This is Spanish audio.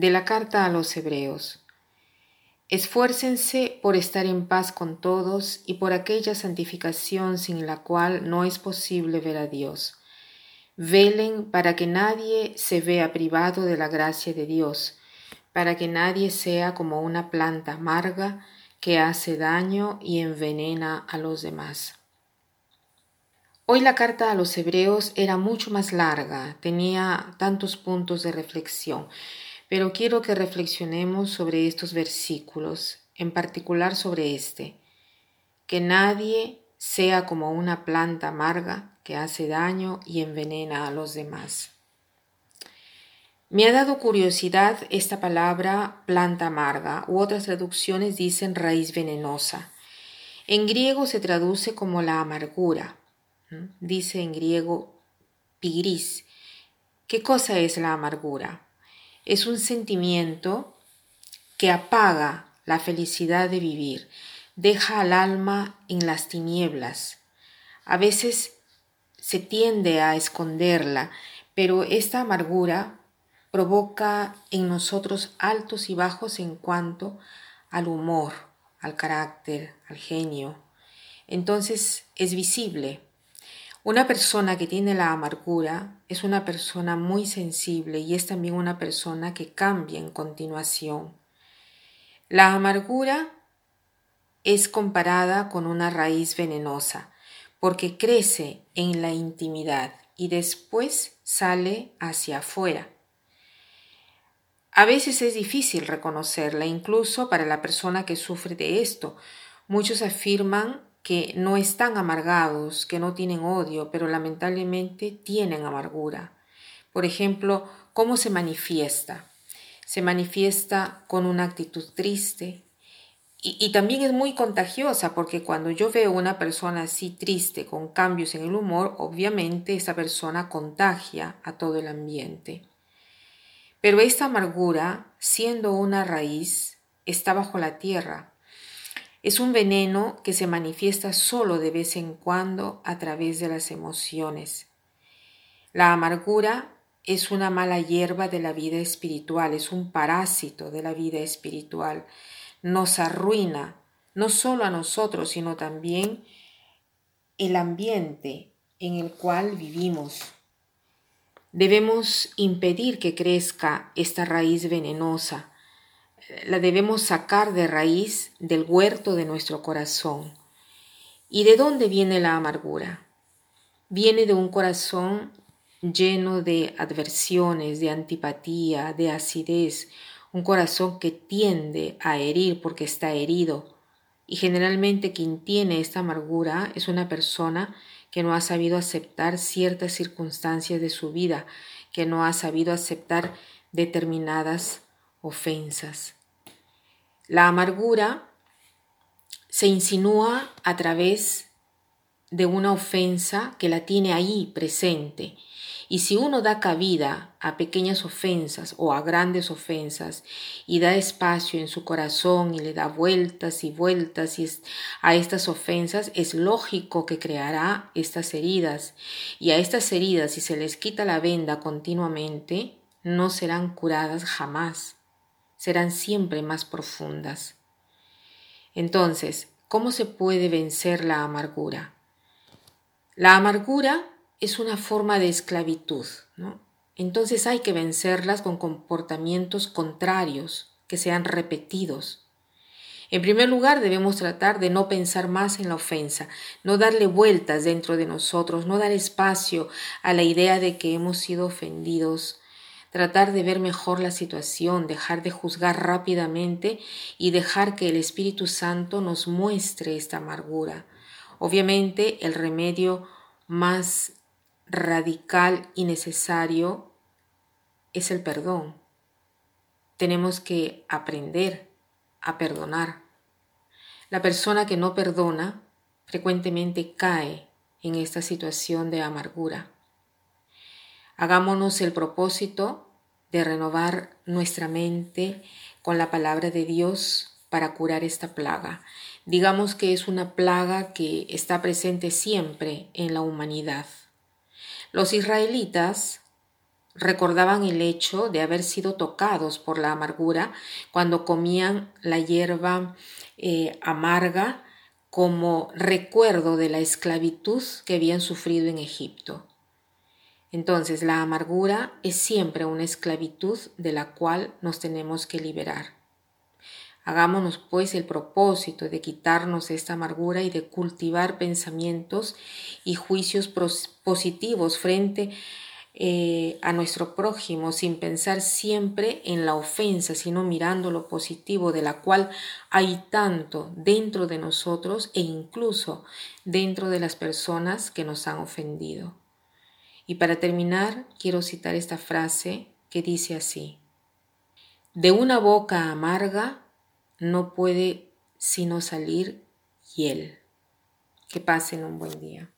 De la carta a los Hebreos. Esfuércense por estar en paz con todos y por aquella santificación sin la cual no es posible ver a Dios. Velen para que nadie se vea privado de la gracia de Dios, para que nadie sea como una planta amarga que hace daño y envenena a los demás. Hoy la carta a los hebreos era mucho más larga, tenía tantos puntos de reflexión, pero quiero que reflexionemos sobre estos versículos, en particular sobre este, que nadie sea como una planta amarga que hace daño y envenena a los demás. Me ha dado curiosidad esta palabra planta amarga, u otras traducciones dicen raíz venenosa. En griego se traduce como la amargura. Dice en griego pigris. ¿Qué cosa es la amargura? Es un sentimiento que apaga la felicidad de vivir, deja al alma en las tinieblas. A veces se tiende a esconderla, pero esta amargura provoca en nosotros altos y bajos en cuanto al humor, al carácter, al genio. Entonces es visible, una persona que tiene la amargura es una persona muy sensible y es también una persona que cambia en continuación. La amargura es comparada con una raíz venenosa porque crece en la intimidad y después sale hacia afuera. A veces es difícil reconocerla, incluso para la persona que sufre de esto. Muchos afirman que no están amargados, que no tienen odio, pero lamentablemente tienen amargura. Por ejemplo, ¿cómo se manifiesta? Se manifiesta con una actitud triste y, también es muy contagiosa porque cuando yo veo una persona así triste, con cambios en el humor, obviamente esa persona contagia a todo el ambiente. Pero esta amargura, siendo una raíz, está bajo la tierra es un veneno que se manifiesta solo de vez en cuando a través de las emociones. La amargura es una mala hierba de la vida espiritual, es un parásito de la vida espiritual. Nos arruina no solo a nosotros, sino también el ambiente en el cual vivimos. Debemos impedir que crezca esta raíz venenosa la debemos sacar de raíz del huerto de nuestro corazón. ¿Y de dónde viene la amargura? Viene de un corazón lleno de adversiones, de antipatía, de acidez, un corazón que tiende a herir porque está herido. Y generalmente quien tiene esta amargura es una persona que no ha sabido aceptar ciertas circunstancias de su vida, que no ha sabido aceptar determinadas ofensas. La amargura se insinúa a través de una ofensa que la tiene ahí presente. Y si uno da cabida a pequeñas ofensas o a grandes ofensas y da espacio en su corazón y le da vueltas y vueltas a estas ofensas, es lógico que creará estas heridas. Y a estas heridas, si se les quita la venda continuamente, no serán curadas jamás serán siempre más profundas. Entonces, ¿cómo se puede vencer la amargura? La amargura es una forma de esclavitud, ¿no? Entonces hay que vencerlas con comportamientos contrarios, que sean repetidos. En primer lugar, debemos tratar de no pensar más en la ofensa, no darle vueltas dentro de nosotros, no dar espacio a la idea de que hemos sido ofendidos tratar de ver mejor la situación, dejar de juzgar rápidamente y dejar que el Espíritu Santo nos muestre esta amargura. Obviamente el remedio más radical y necesario es el perdón. Tenemos que aprender a perdonar. La persona que no perdona frecuentemente cae en esta situación de amargura. Hagámonos el propósito de renovar nuestra mente con la palabra de Dios para curar esta plaga. Digamos que es una plaga que está presente siempre en la humanidad. Los israelitas recordaban el hecho de haber sido tocados por la amargura cuando comían la hierba eh, amarga como recuerdo de la esclavitud que habían sufrido en Egipto. Entonces la amargura es siempre una esclavitud de la cual nos tenemos que liberar. Hagámonos pues el propósito de quitarnos esta amargura y de cultivar pensamientos y juicios positivos frente eh, a nuestro prójimo sin pensar siempre en la ofensa, sino mirando lo positivo de la cual hay tanto dentro de nosotros e incluso dentro de las personas que nos han ofendido. Y para terminar, quiero citar esta frase que dice así, de una boca amarga no puede sino salir hiel. Que pasen un buen día.